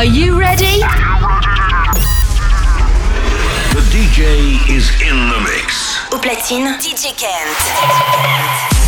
Are you ready? The DJ is in the mix. Au platine, DJ Kent.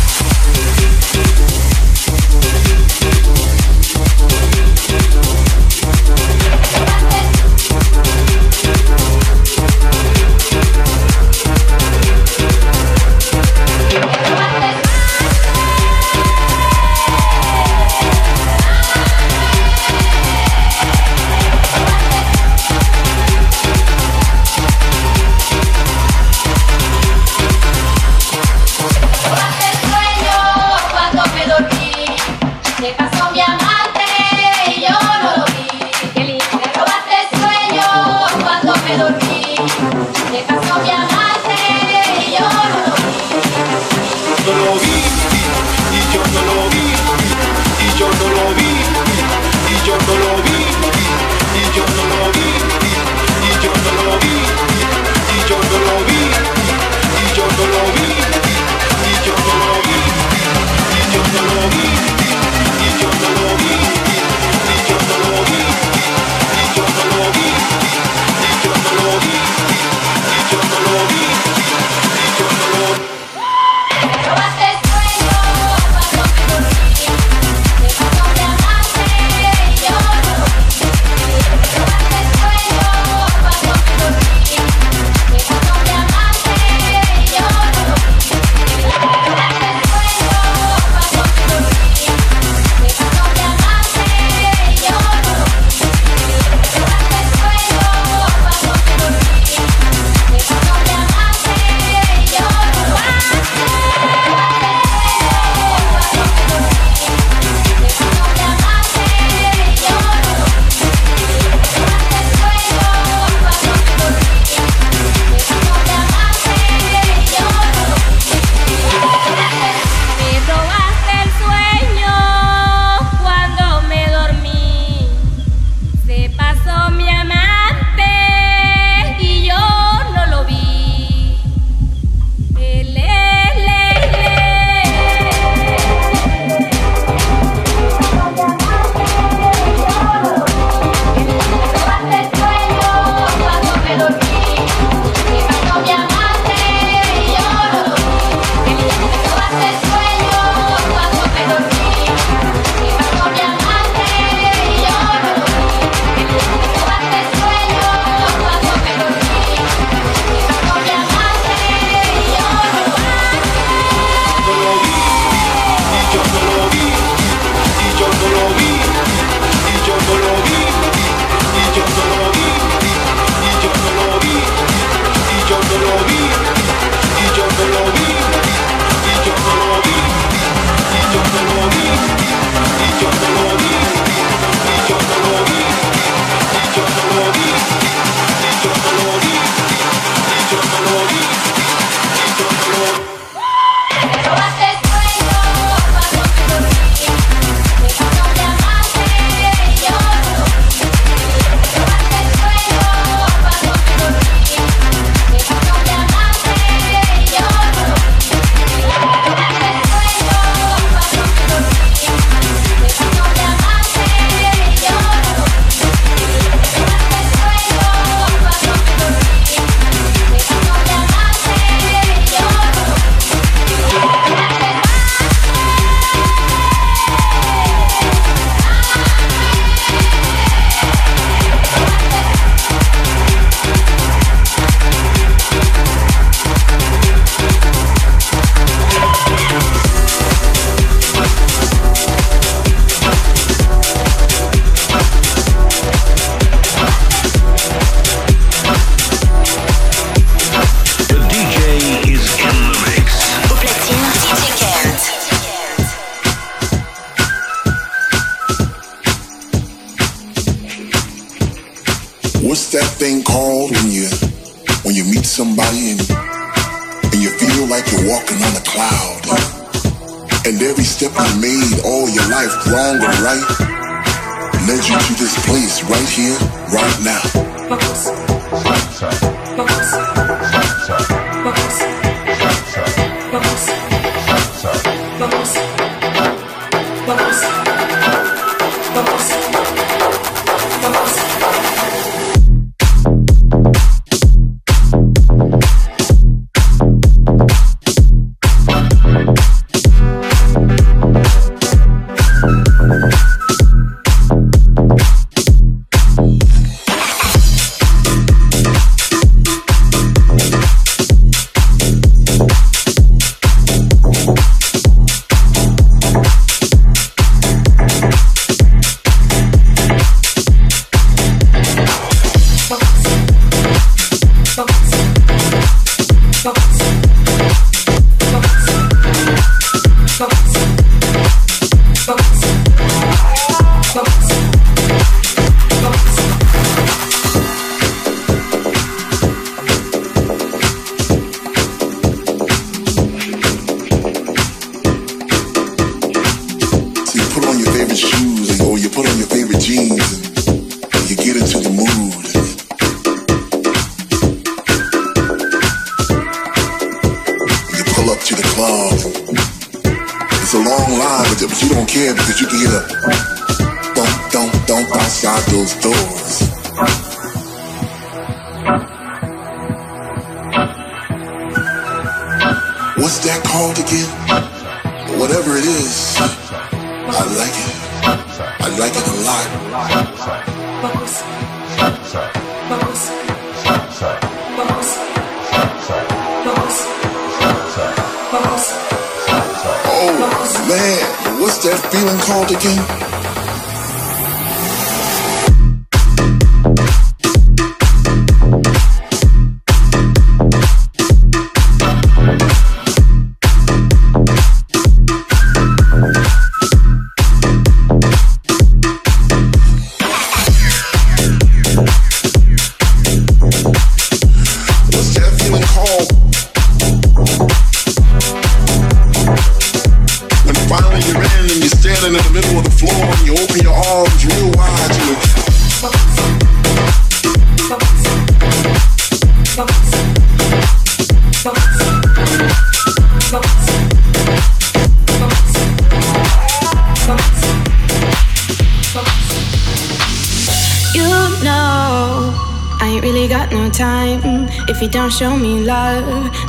You don't show me love,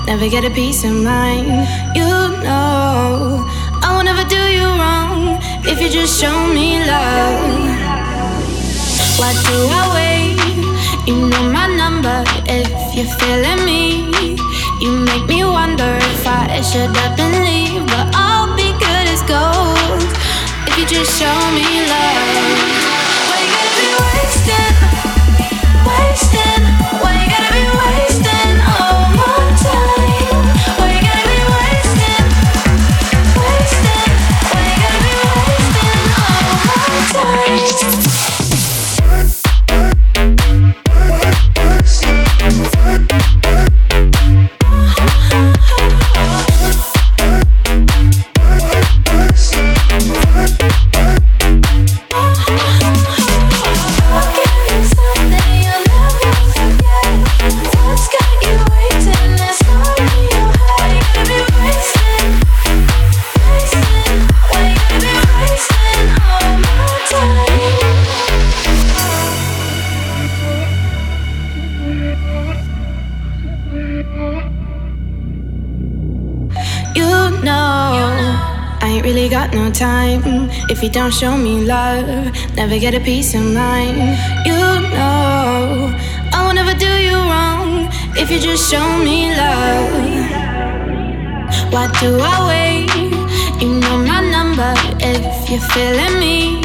never get a peace of mind. You know I will never do you wrong if you just show me love. Why do I wait? You know my number if you're feeling me. You make me wonder if I should up and leave, but I'll be good as gold if you just show me love. Wasted? If you don't show me love, never get a peace of mind. You know I will never do you wrong if you just show me love. Why do I wait? You know my number if you're feeling me.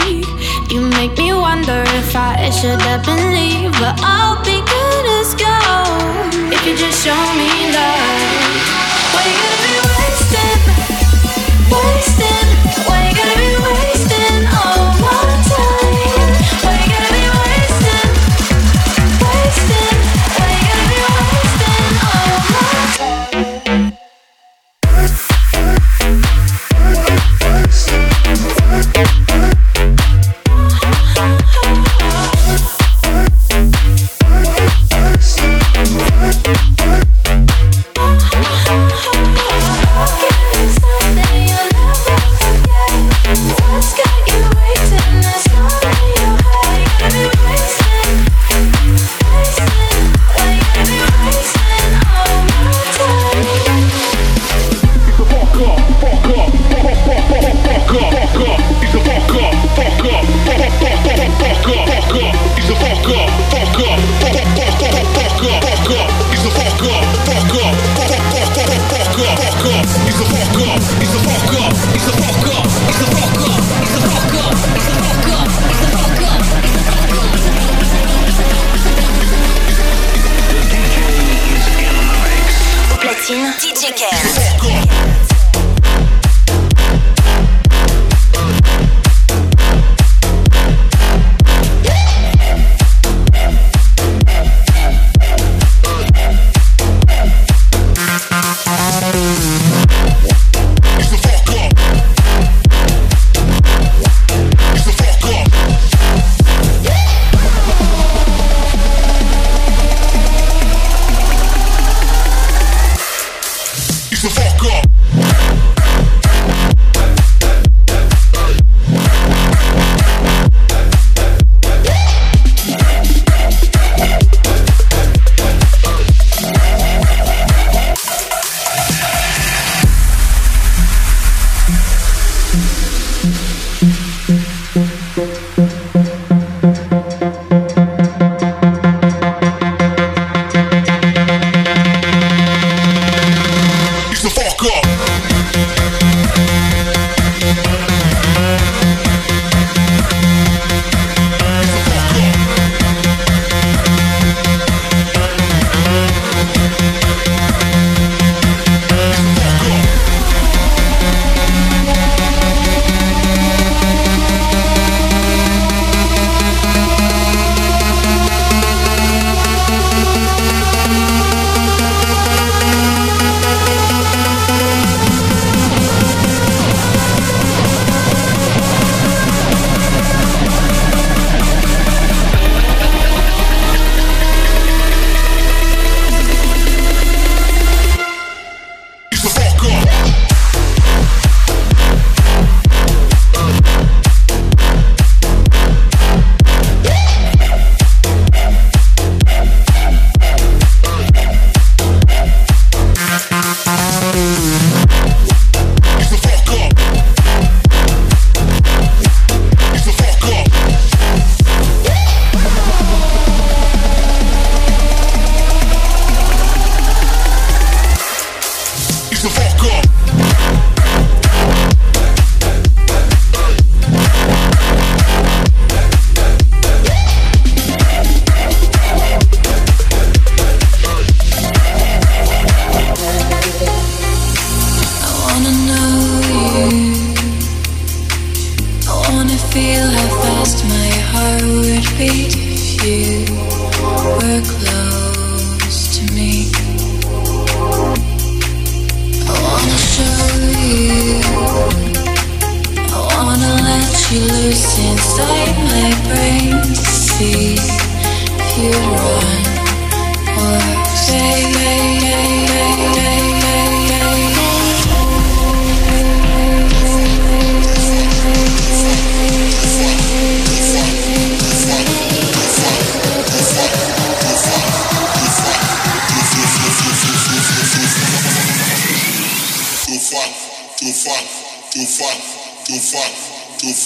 You make me wonder if I should and leave, but I'll be good as gold if you just show me love. Why you treat if you were close to me. I wanna show you. I wanna let you inside my brain to see if you run or stay.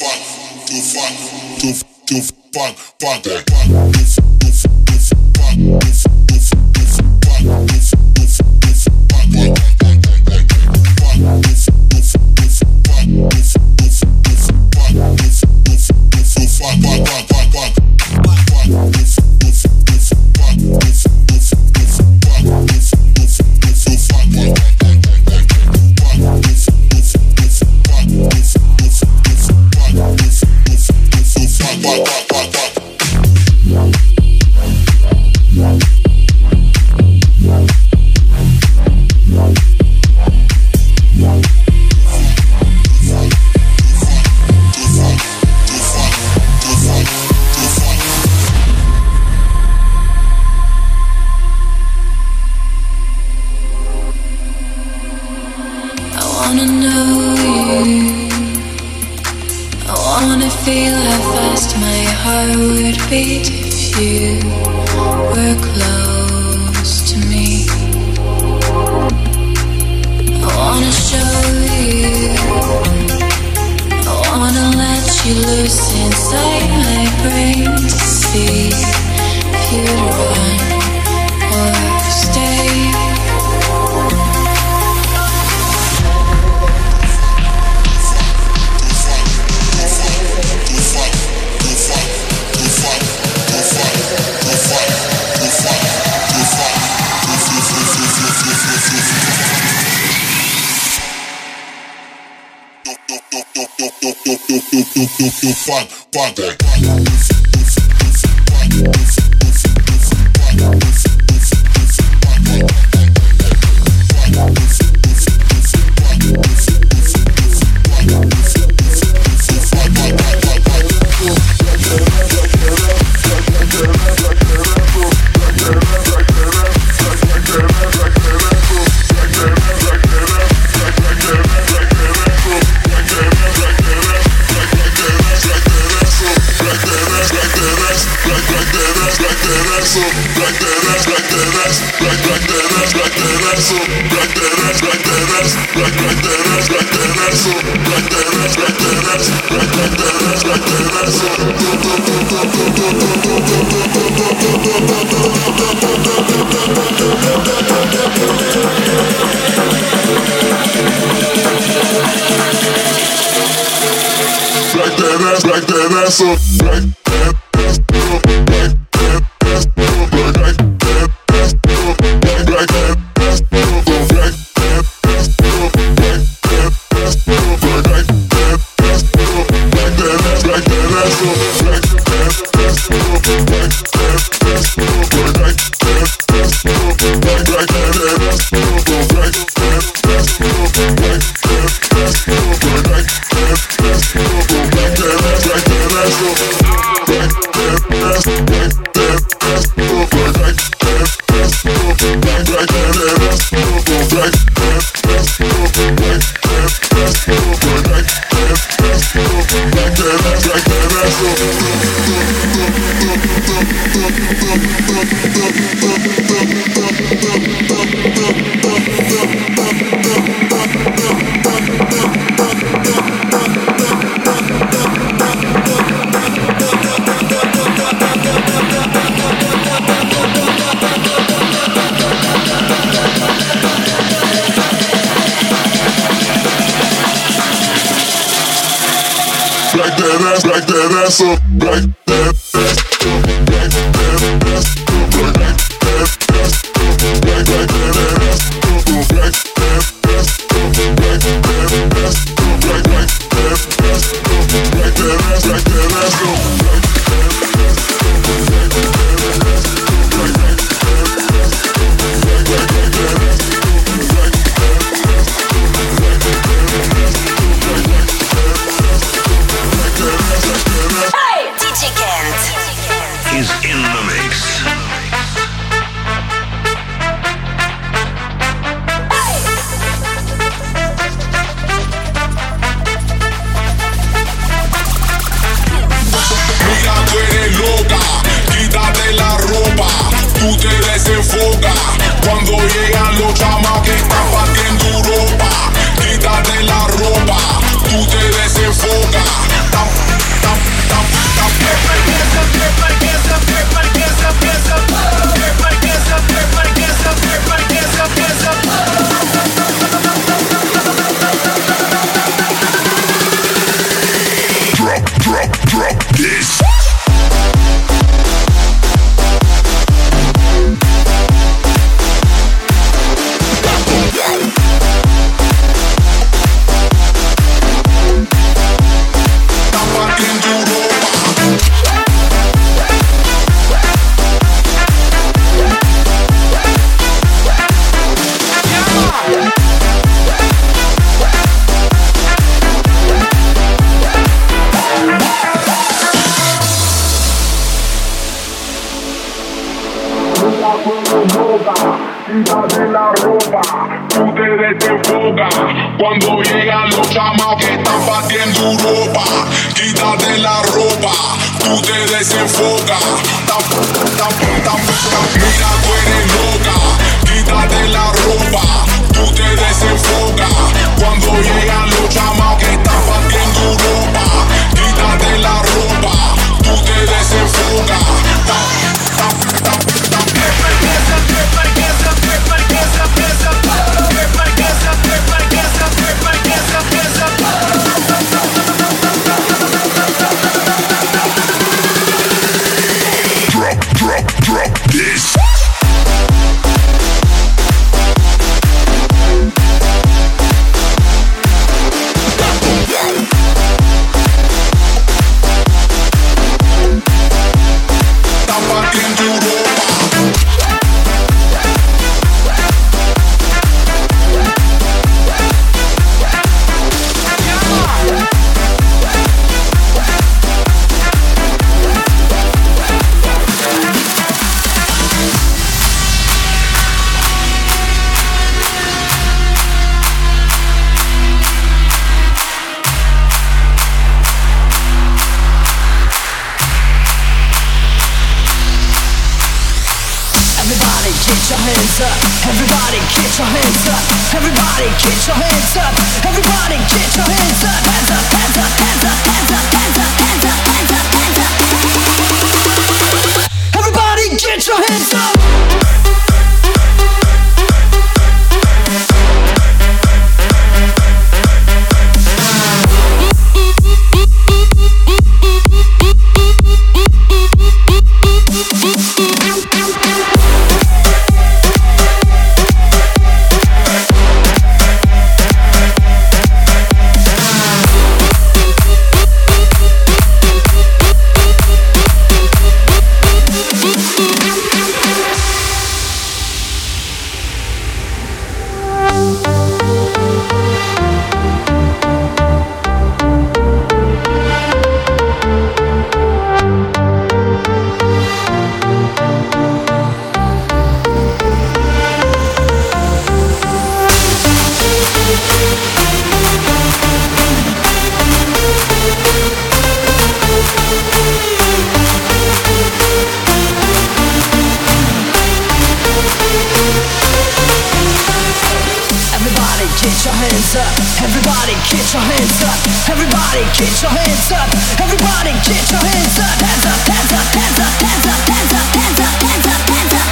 fuck, to fuck, to to fuck, fuck, fuck. fuck, fuck, fuck. hustle. Get your hands get your hands up. Everybody, get your hands up. Everybody, get your hands up. Everybody, get your hands up. Hands up, hands up, hands up, hands up, hands up, hands up, hands up, hands up.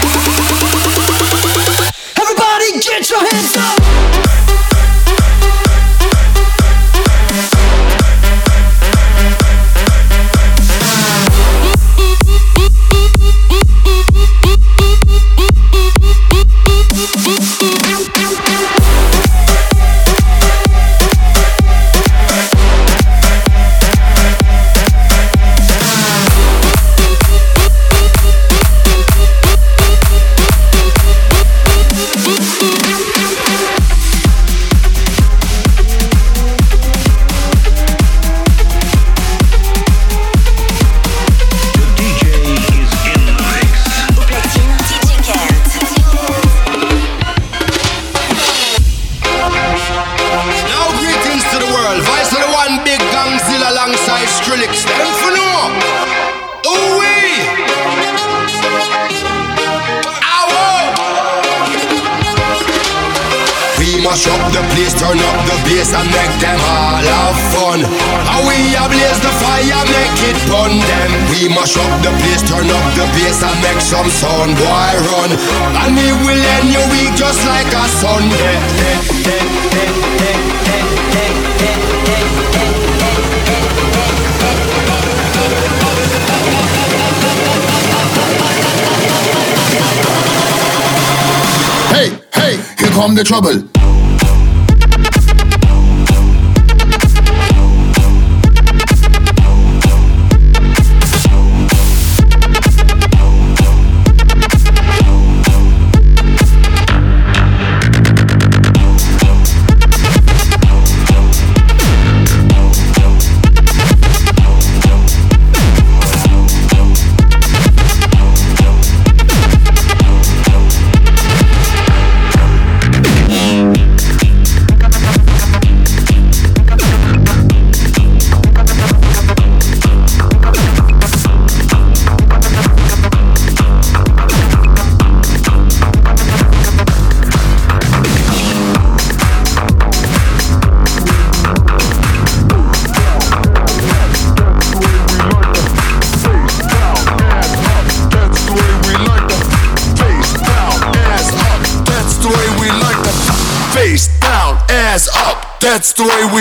Everybody, get your hands up. The trouble. That's the way we mash up the place, turn up the bass and make some sound. Boy, run. And we will end your week just like a Sunday. Hey, hey, here come the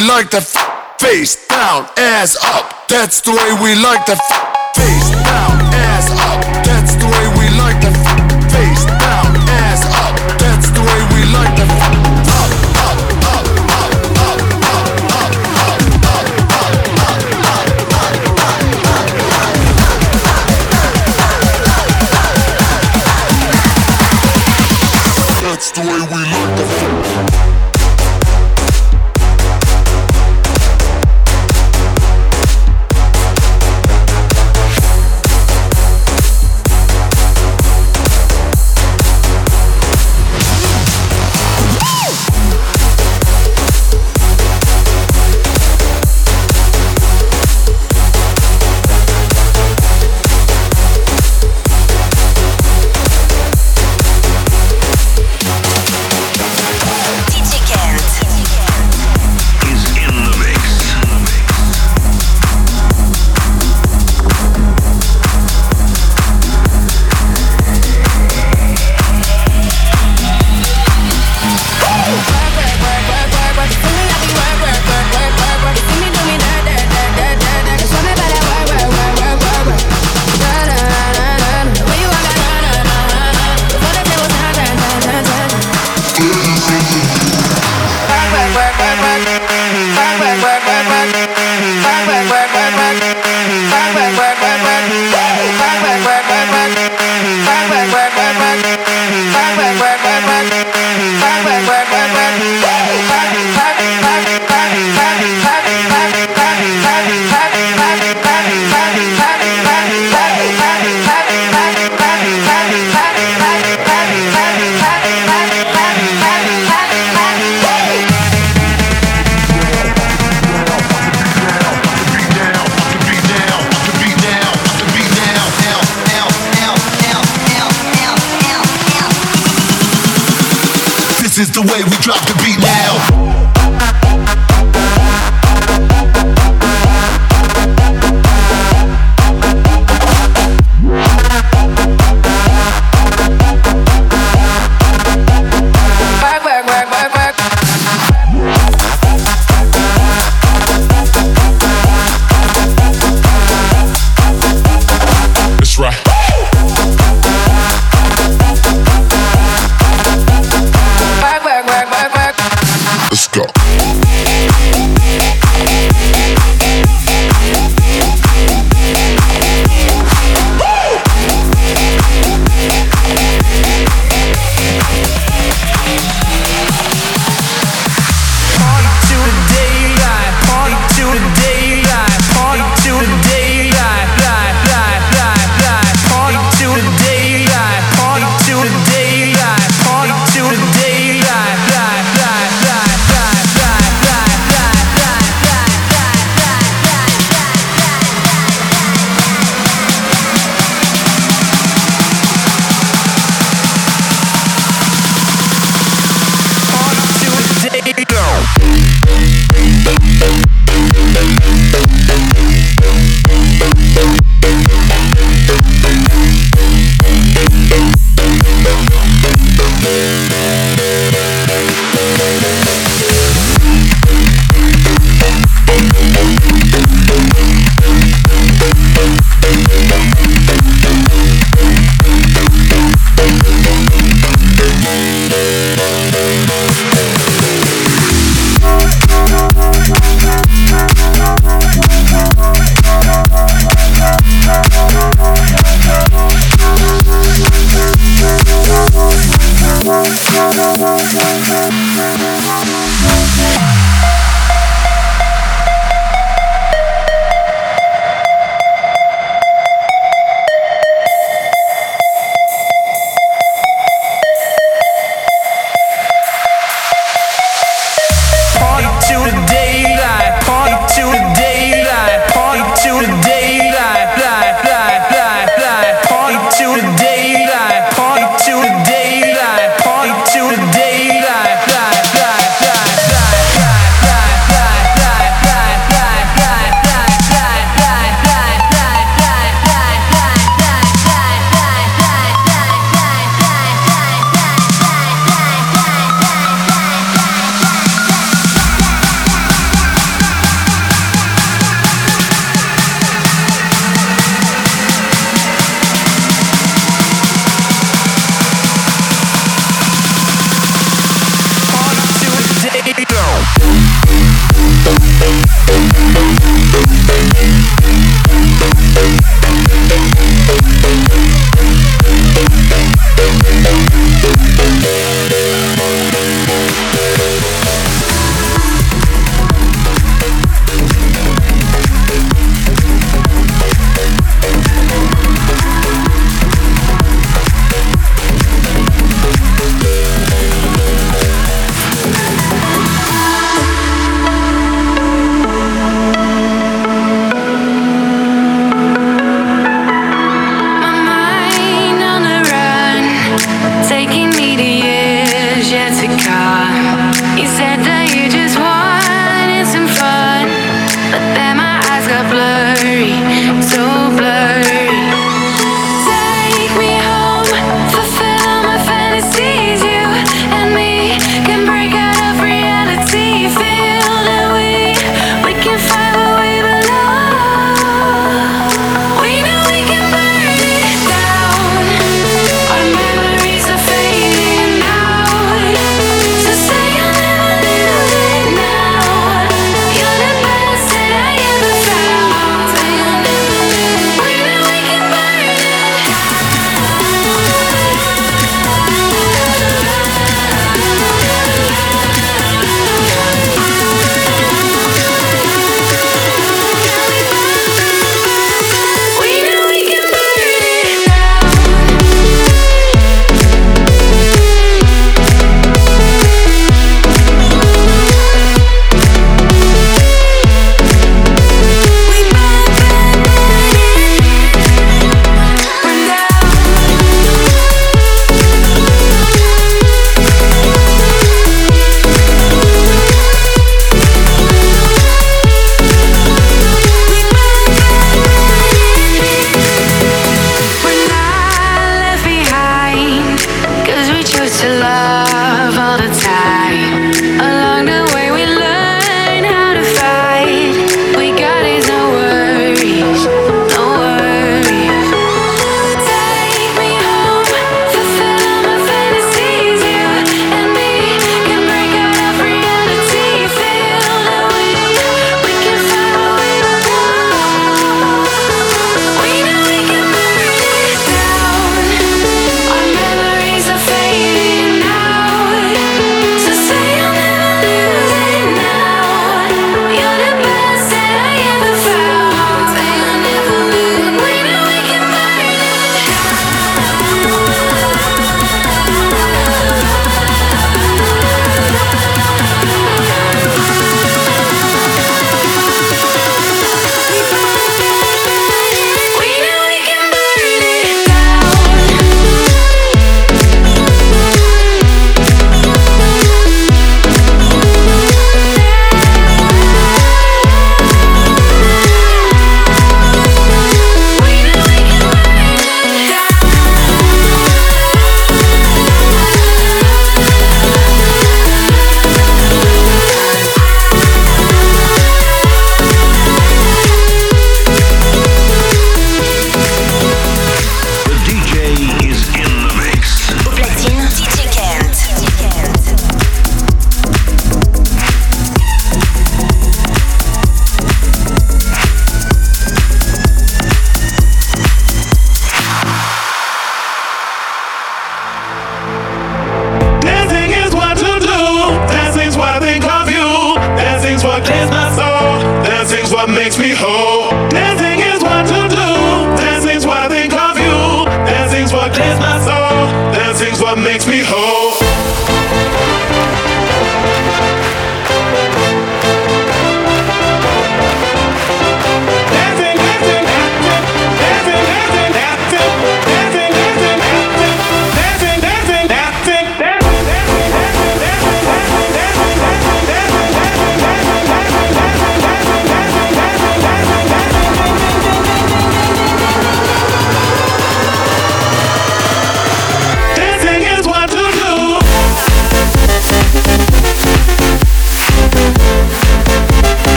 f- face down, ass up. That's the way we like to face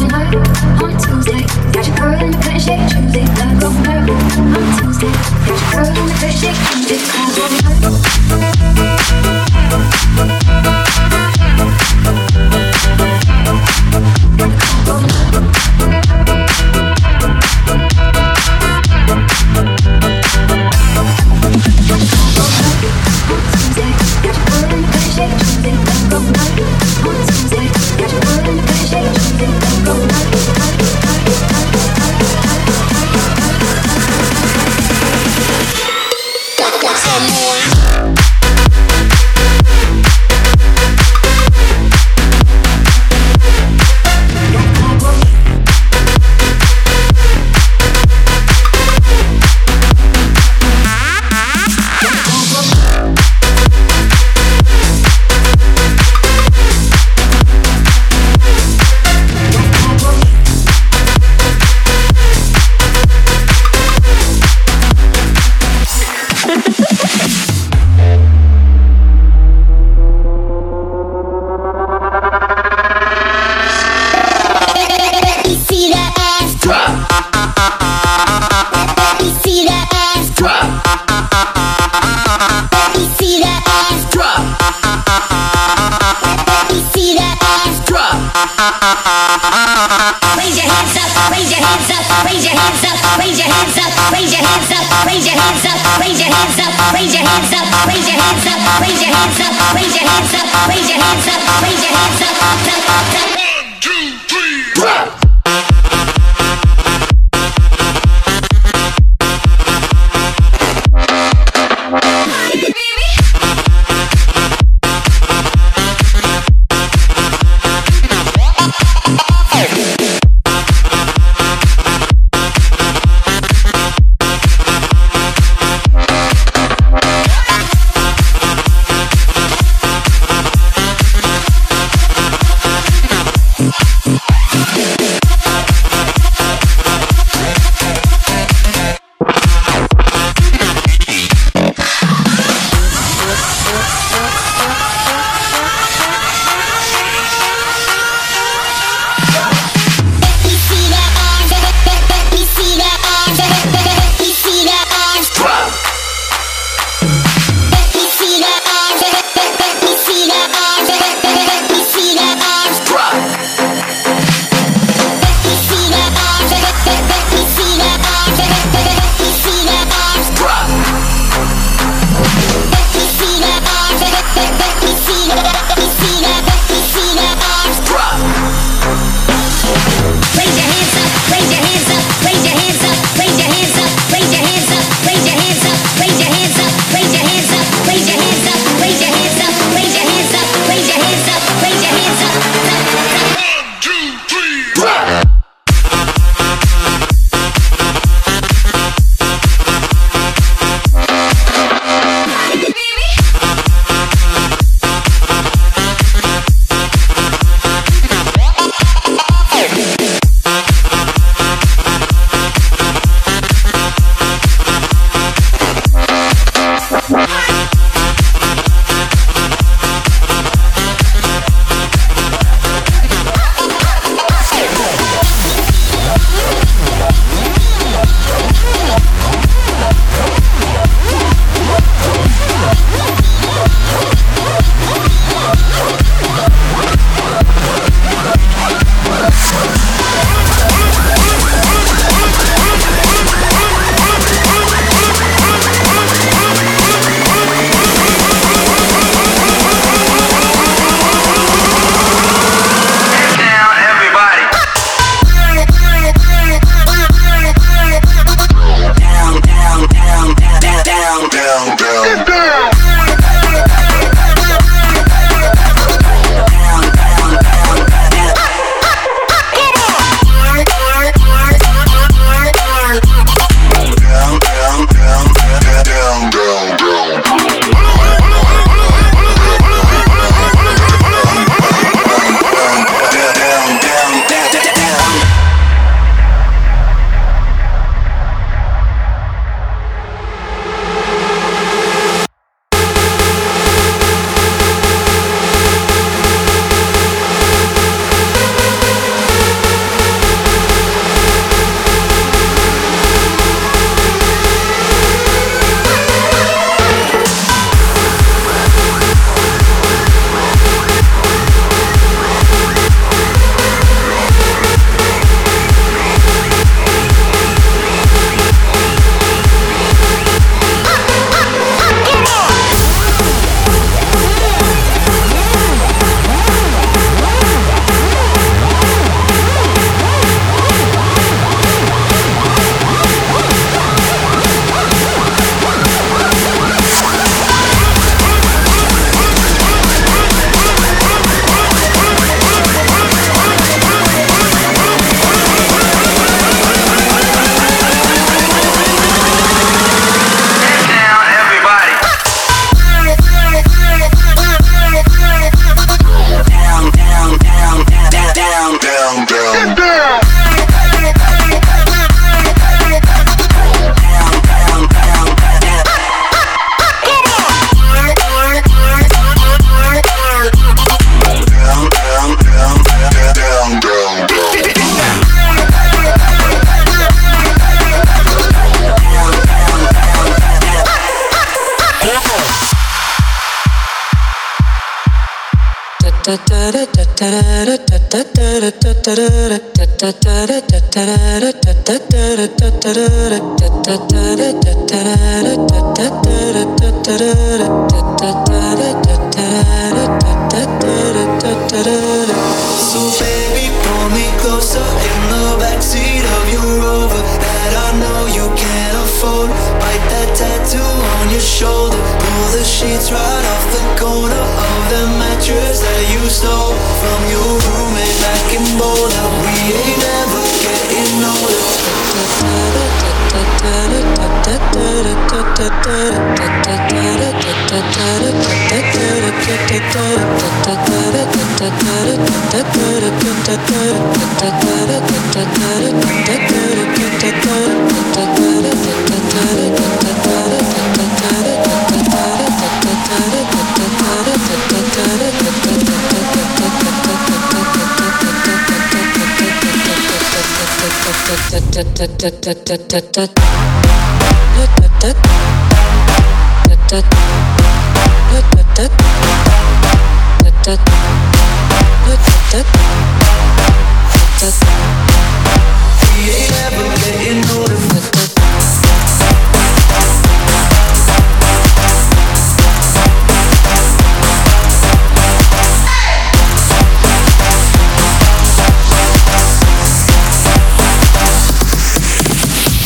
Tuesday, Got your girl in the pretty shake, Tuesday, love, go, girl. On Tuesday, got your girl in the pretty shake. We ain't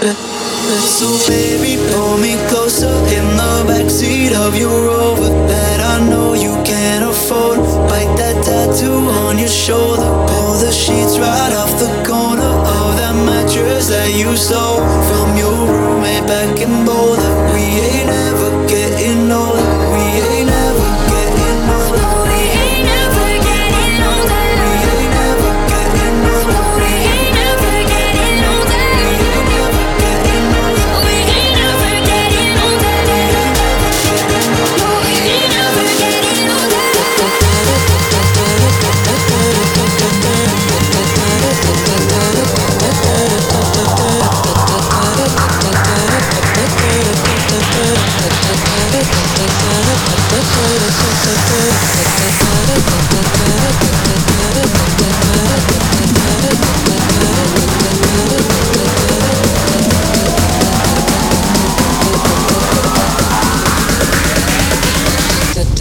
So baby, pull me closer in the backseat of your Rover that I know you can't afford. Bite that tattoo on your shoulder, pull the sheets right off the corner of that mattress that you stole from your roommate back in Boulder.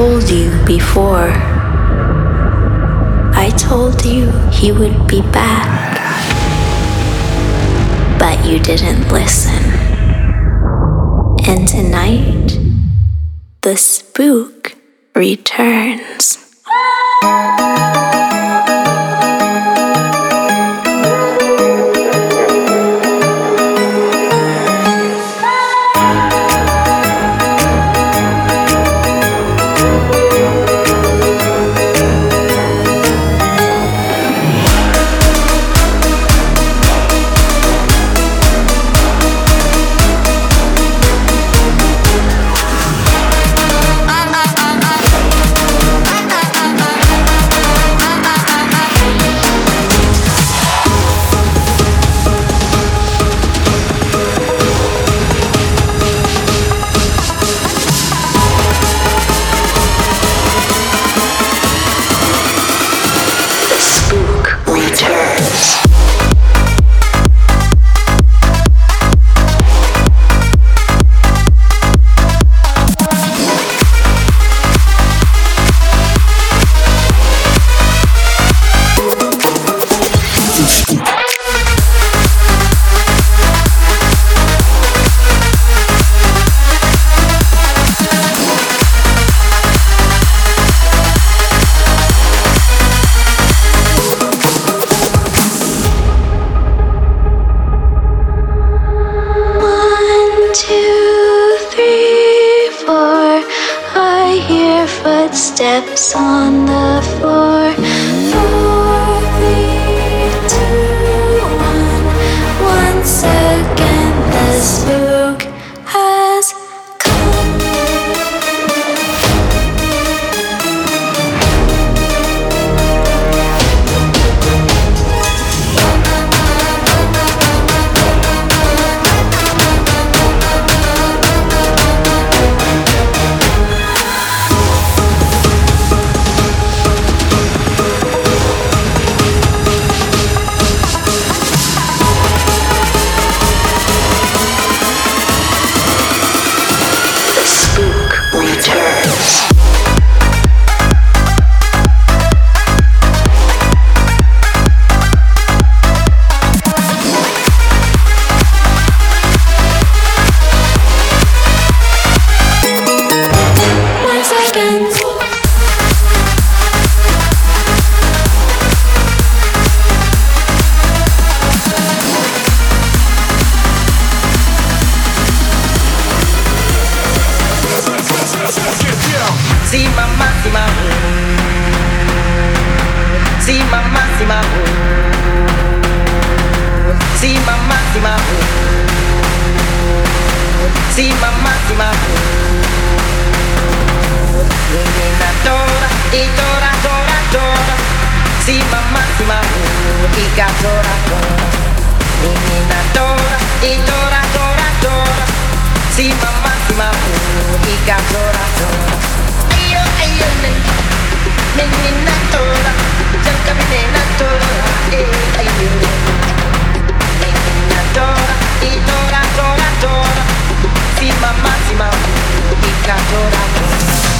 told you before. I told you he would be back. But you didn't listen. And tonight, the spook returns. Si ma massima Si ma massima Menina tora, i tora, tora, tora. Si ma massima I ca tora, tora. Menina tora, i tora, tora, tora. Si ma massima I ca tora, tora. Ayo, ayo, menina tora Jangan menina tora. Eh, ayo, ayo Tora, tora, tora, sima, ma, sima, ica, tora, tora.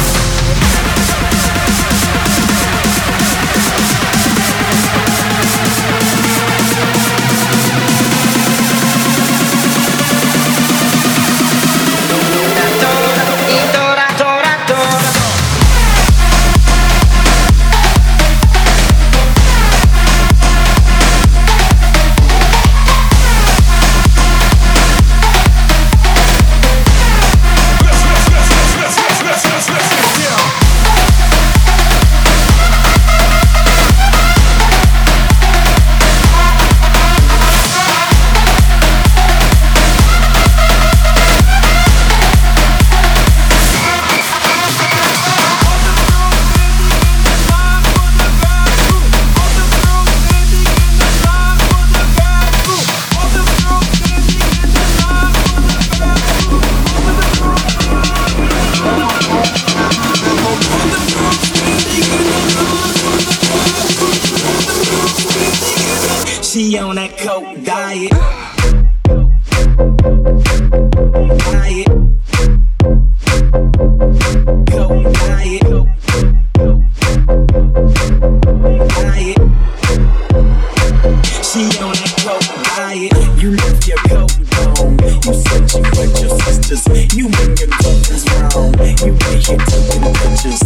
You left your coat on. You said you fucked your sisters. You make your girlfriends wrong. You out here taking pictures.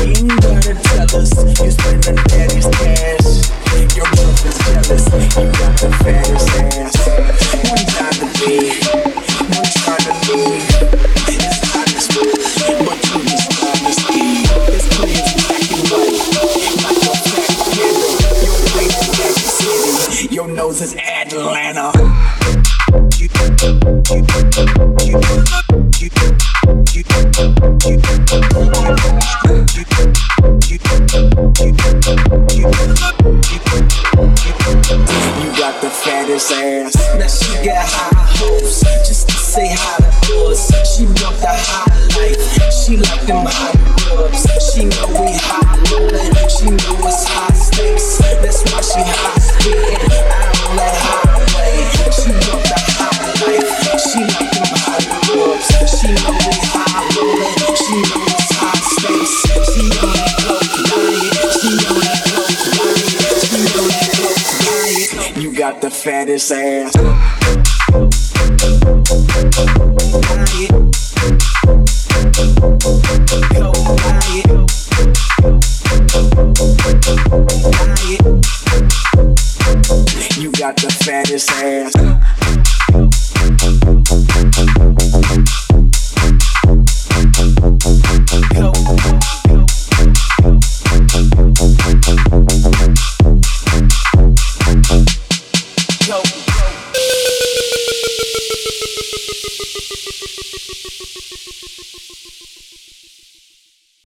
Ain't gotta tell us. You spending daddy's cash. Your girlfriend's jealous. You got the fattest ass. One time. Fattest ass.